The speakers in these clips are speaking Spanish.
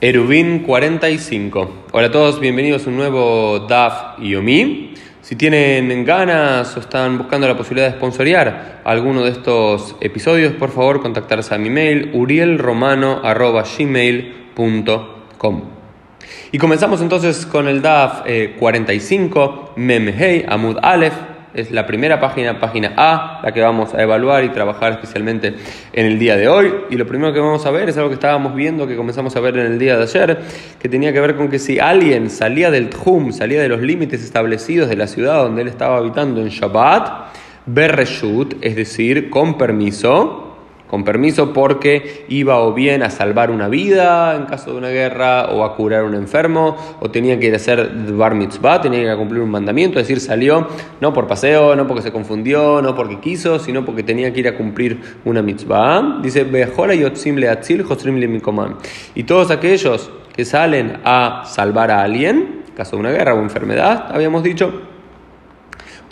Erubin 45. Hola a todos, bienvenidos a un nuevo DAF Yomi. Si tienen ganas o están buscando la posibilidad de sponsorear alguno de estos episodios, por favor contactarse a mi mail urielromano.gmail.com Y comenzamos entonces con el DAF 45, Memhei Amud Aleph es la primera página, página A, la que vamos a evaluar y trabajar especialmente en el día de hoy. Y lo primero que vamos a ver es algo que estábamos viendo, que comenzamos a ver en el día de ayer, que tenía que ver con que si alguien salía del Tjum, salía de los límites establecidos de la ciudad donde él estaba habitando en Shabbat, Berreshut, es decir, con permiso, con permiso porque iba o bien a salvar una vida en caso de una guerra o a curar a un enfermo o tenía que ir a hacer bar mitzvah, tenía que cumplir un mandamiento, es decir, salió no por paseo, no porque se confundió, no porque quiso, sino porque tenía que ir a cumplir una mitzvah. Dice, y todos aquellos que salen a salvar a alguien, en caso de una guerra o enfermedad, habíamos dicho,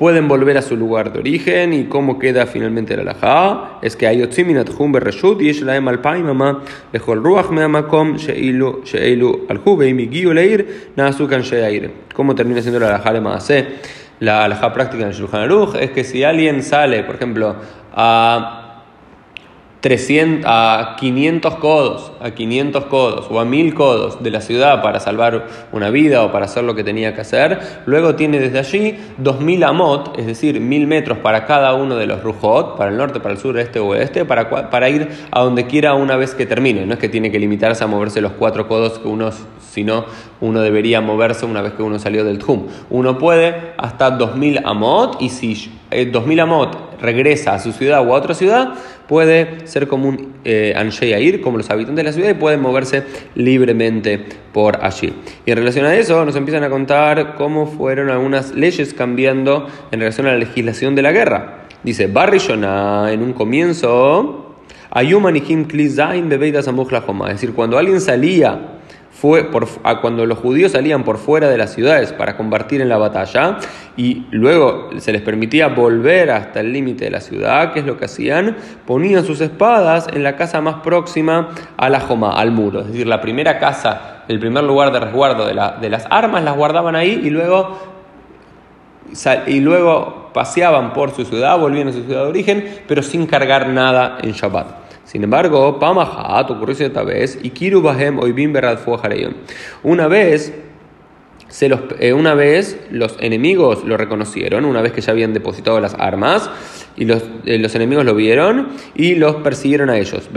pueden volver a su lugar de origen y cómo queda finalmente la alajá es que hay otziminat hum bereshut y es la emal paimama lechol ruach meamakom sheilu sheilu alhu veim igiu leir naasukan sheir cómo termina siendo la alajá de maase la alajá práctica en el Shulchan Aruch es que si alguien sale por ejemplo a 300, a 500 codos, a 500 codos o a 1000 codos de la ciudad para salvar una vida o para hacer lo que tenía que hacer. Luego tiene desde allí 2000 amot, es decir, 1000 metros para cada uno de los rujot, para el norte, para el sur, este o oeste, para, para ir a donde quiera una vez que termine. No es que tiene que limitarse a moverse los cuatro codos que uno, sino uno debería moverse una vez que uno salió del Tjum. Uno puede hasta 2000 amot y si 2000 eh, amot regresa a su ciudad o a otra ciudad, puede ser como un eh, como los habitantes de la ciudad, y pueden moverse libremente por allí. Y en relación a eso, nos empiezan a contar cómo fueron algunas leyes cambiando en relación a la legislación de la guerra. Dice, Barrishona, en un comienzo, Ayumanihim Klizain Bebeidas Es decir, cuando alguien salía fue por, cuando los judíos salían por fuera de las ciudades para combatir en la batalla y luego se les permitía volver hasta el límite de la ciudad, ¿qué es lo que hacían? Ponían sus espadas en la casa más próxima a la Joma, al muro. Es decir, la primera casa, el primer lugar de resguardo de, de las armas, las guardaban ahí y luego, y luego paseaban por su ciudad, volvían a su ciudad de origen, pero sin cargar nada en Shabbat. Sin embargo, Pamahat ocurrió esta vez y Kiru Bahem Oibim Una vez se los, eh, una vez los enemigos lo reconocieron, una vez que ya habían depositado las armas, y los, eh, los enemigos lo vieron y los persiguieron a ellos.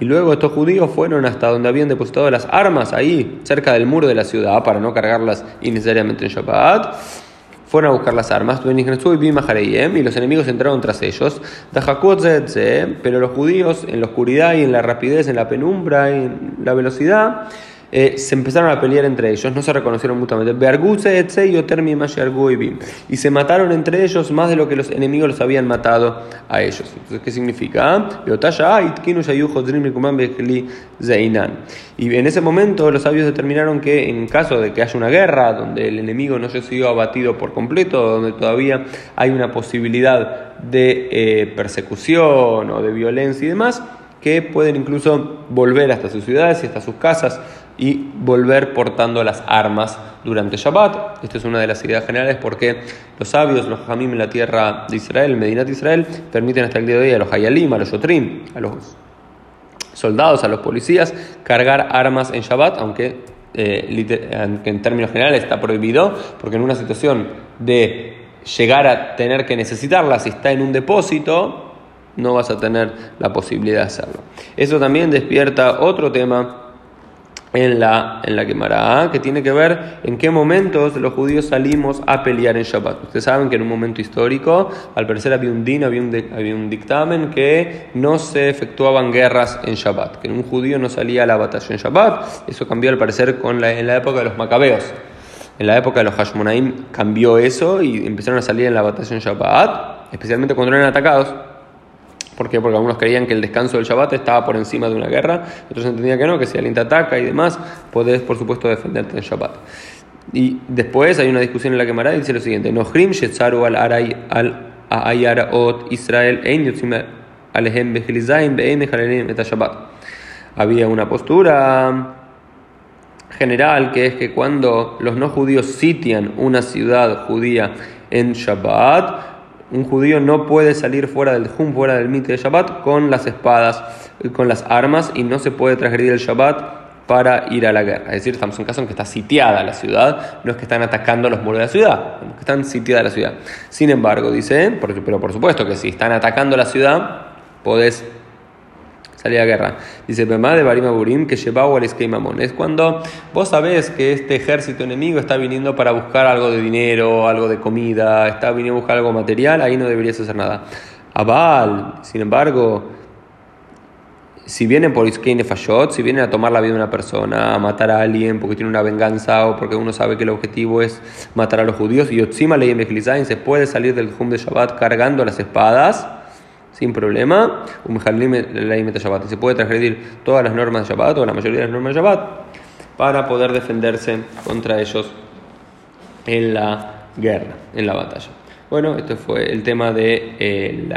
y luego estos judíos fueron hasta donde habían depositado las armas, ahí, cerca del muro de la ciudad, para no cargarlas innecesariamente en Shabbat fueron a buscar las armas, y los enemigos entraron tras ellos, pero los judíos en la oscuridad y en la rapidez, en la penumbra y en la velocidad, eh, se empezaron a pelear entre ellos, no se reconocieron mutuamente. Y se mataron entre ellos más de lo que los enemigos los habían matado a ellos. Entonces, ¿qué significa? Y en ese momento los sabios determinaron que en caso de que haya una guerra donde el enemigo no haya sido abatido por completo, donde todavía hay una posibilidad de eh, persecución o de violencia y demás, que pueden incluso volver hasta sus ciudades y hasta sus casas y volver portando las armas durante Shabbat. Esta es una de las ideas generales porque los sabios, los Hamim en la tierra de Israel, Medina de Israel, permiten hasta el día de hoy a los Hayalim, a los Yotrim, a los soldados, a los policías, cargar armas en Shabbat, aunque, eh, en términos generales está prohibido, porque en una situación de llegar a tener que necesitarlas si está en un depósito, no vas a tener la posibilidad de hacerlo. Eso también despierta otro tema en la, en la que tiene que ver en qué momentos los judíos salimos a pelear en Shabbat. Ustedes saben que en un momento histórico, al parecer había un din, había un, había un dictamen que no se efectuaban guerras en Shabbat, que un judío no salía a la batalla en Shabbat. Eso cambió al parecer con la, en la época de los macabeos. En la época de los Hashmonaim cambió eso y empezaron a salir en la batalla en Shabbat, especialmente cuando eran atacados. ¿Por qué? Porque algunos creían que el descanso del Shabbat estaba por encima de una guerra, otros entendían que no, que si alguien te ataca y demás, podés por supuesto defenderte en Shabbat. Y después hay una discusión en la que dice lo siguiente: Nohrim al al Ayaraot Israel Ein Alehem et Shabbat. Había una postura general que es que cuando los no judíos sitian una ciudad judía en Shabbat, un judío no puede salir fuera del Jum, fuera del mite de Shabbat, con las espadas, con las armas, y no se puede transgredir el Shabbat para ir a la guerra. Es decir, estamos en un caso en que está sitiada la ciudad, no es que están atacando los muros de la ciudad, que están sitiada la ciudad. Sin embargo, dice, pero por supuesto que si están atacando la ciudad, podés salir a guerra. Dice Pemá de Barima Burim que llevaba al Mamón. Es cuando vos sabés que este ejército enemigo está viniendo para buscar algo de dinero, algo de comida, está viniendo a buscar algo material, ahí no deberías hacer nada. Abal, sin embargo, si vienen por Iskeine Fayot, si vienen a tomar la vida de una persona, a matar a alguien porque tiene una venganza o porque uno sabe que el objetivo es matar a los judíos, y Otzima Ley se puede salir del Hum de Shabbat cargando las espadas sin problema. Se puede transgredir todas las normas de Shabbat o la mayoría de las normas de Shabbat para poder defenderse contra ellos en la guerra, en la batalla. Bueno, esto fue el tema de eh,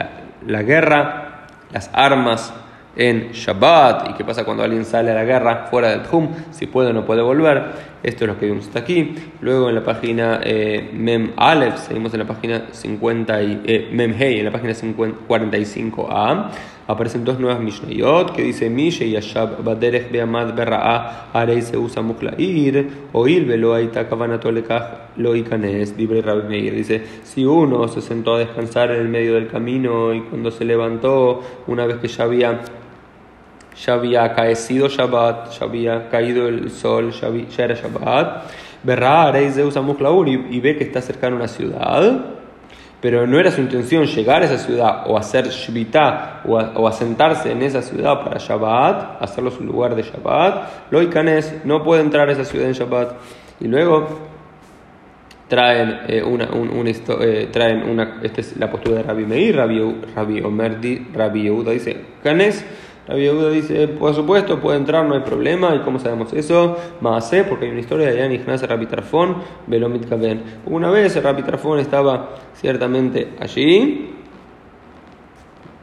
la guerra, las armas en Shabbat y qué pasa cuando alguien sale a la guerra fuera del Hum, si puede o no puede volver. Esto es lo que vimos hasta aquí. Luego en la página eh, Mem Aleph, seguimos en la página 50 y, eh, Mem Hey, en la página 45a, aparecen dos nuevas Mishnayot que dice Mishe Yashab Baderech Beamad Berra'a Arei se usa Muklair Oil Velo Aita Kavanato Lekach Lo Ikanes Dibre Rabbi Meir. Dice: Si uno se sentó a descansar en el medio del camino y cuando se levantó, una vez que ya había ya había caecido Shabbat, ya había caído el sol, ya, era Shabbat. Verá Zeus y, y ve que está cercano a una ciudad, pero no era su intención llegar a esa ciudad o hacer Shvita o, o asentarse en esa ciudad para Shabbat, hacerlo su lugar de Shabbat. Loikanes no puede entrar a esa ciudad en Shabbat. Y luego traen eh, una, un, eh, traen una, esta es la postura de Rabbi Meir, Rabbi, Rabbi Omerdi, Rabbi Yehuda dice, Canes la Yehuda dice, por supuesto, puede entrar, no hay problema. ¿Y cómo sabemos eso? Maase, porque hay una historia de Yan Ignaz Rabbi Tarfón, Belomit Kaben. Una vez Rabbi Tarfón estaba ciertamente allí,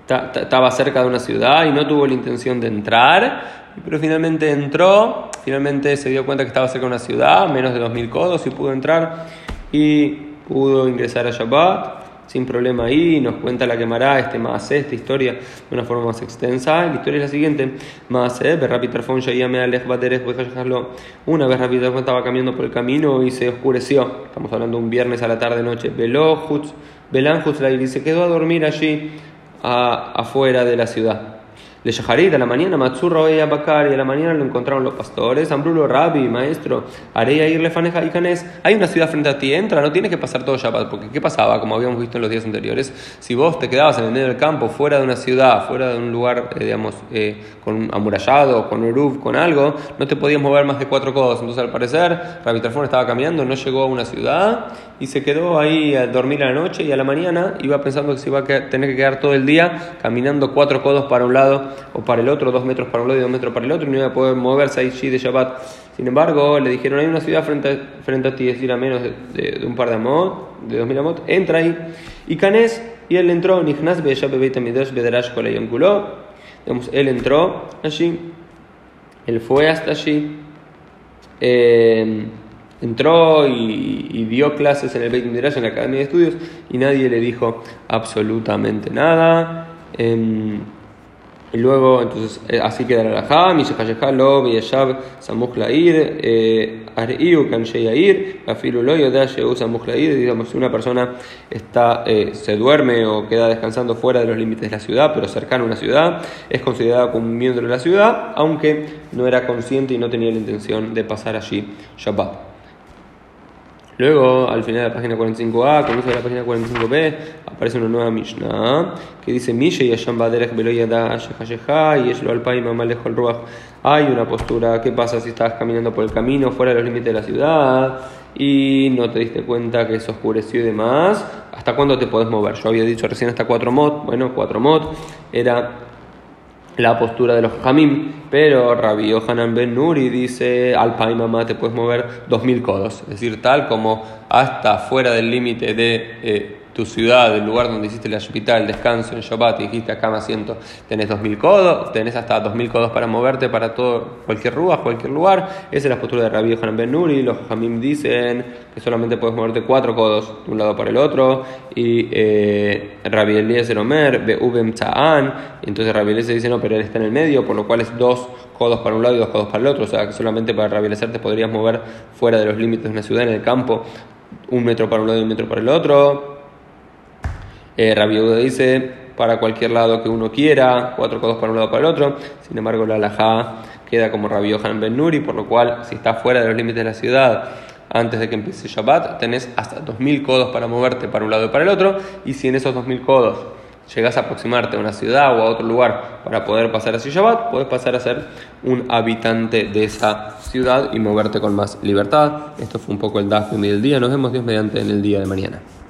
estaba cerca de una ciudad y no tuvo la intención de entrar, pero finalmente entró, finalmente se dio cuenta que estaba cerca de una ciudad, menos de 2.000 codos, y pudo entrar y pudo ingresar a Shabbat sin problema ahí, nos cuenta la quemará este más esta historia de una forma más extensa. La historia es la siguiente: más Una vez Rapid estaba caminando por el camino y se oscureció. Estamos hablando un viernes a la tarde noche. Velojuts, y se quedó a dormir allí afuera de la ciudad. Le Shaharit, a la mañana, Matsurra a Bakar, y a la mañana lo encontraron los pastores. Ambrulo, Rabbi, maestro, Areya irle faneja y. Hay una ciudad frente a ti, entra, no tienes que pasar todo Shabbat. Porque, ¿qué pasaba? Como habíamos visto en los días anteriores, si vos te quedabas en el medio del campo, fuera de una ciudad, fuera de un lugar, eh, digamos, eh, con amurallado, con roof, con algo, no te podías mover más de cuatro codos. Entonces, al parecer, Rabbi Trafón estaba caminando, no llegó a una ciudad y se quedó ahí a dormir a la noche y a la mañana iba pensando que se iba a tener que quedar todo el día caminando cuatro codos para un lado o para el otro, dos metros para un lado y dos metros para el otro, y no iba a poder moverse ahí de Shabbat. Sin embargo, le dijeron, hay una ciudad frente a, frente a ti, es decir, a menos de, un par de amot, de dos mil amot, entra ahí. Y Canes, y él entró, Nihnas Digamos, él entró allí, él fue hasta allí. Eh, entró y, dio clases en el Beit Midrash, en la Academia de Estudios, y nadie le dijo absolutamente nada. Em, y luego, entonces, eh, así queda la alajá, Mishajayajá, Lo, Yeshab, Samuch Lair, eh, Ariu, Kanshei Yair, Lo, Yodasheu, Samuch Lair, digamos, si una persona está, eh, se duerme o queda descansando fuera de los límites de la ciudad, pero cercano a una ciudad, es considerada como miembro de la ciudad, aunque no era consciente y no tenía la intención de pasar allí Shabbat. Luego, al final de la página 45a, comienzo de la página 45b, aparece una nueva Mishnah que dice: Mishe y Baderech Beloyada y Yeshlo Alpai Mamalejo el Ruach. Hay una postura, ¿qué pasa si estás caminando por el camino fuera de los límites de la ciudad y no te diste cuenta que se oscureció y demás? ¿Hasta cuándo te podés mover? Yo había dicho recién hasta 4 mod, bueno, 4 mod era la postura de los Jamim, pero Rabbi Yohanan Ben Nuri dice, al Pai Mamá te puedes mover 2000 codos, es decir, tal como hasta fuera del límite de, eh, tu ciudad, el lugar donde hiciste la hospital, el descanso en Shabbat, y dijiste acá me asiento, tenés 2000 codos, tenés hasta 2000 codos para moverte para todo, cualquier rúa, cualquier lugar. Esa es la postura de Rabbi Yohanan Ben Nuri. Los Hamim dicen que solamente puedes moverte cuatro codos de un lado para el otro. Y eh, Rabbi Eliezer Omer, Beubem Tza'an. Y entonces Rabbi Eliezer dice no, pero él está en el medio, por lo cual es dos codos para un lado y dos codos para el otro. O sea que solamente para Rabbi Eliezer te podrías mover fuera de los límites de una ciudad en el campo, un metro para un lado y un metro para el otro. Eh, Rabbi Yehuda dice para cualquier lado que uno quiera, cuatro codos para un lado para el otro. Sin embargo, la alajá queda como Rabbi Yohanan Ben Nuri, por lo cual, si estás fuera de los límites de la ciudad antes de que empiece Shabbat, tenés hasta 2000 codos para moverte para un lado y para el otro. Y si en esos 2000 codos llegas a aproximarte a una ciudad o a otro lugar para poder pasar así Shabbat, puedes pasar a ser un habitante de esa ciudad y moverte con más libertad. Esto fue un poco el DAF del día. Nos vemos Dios mediante en el día de mañana.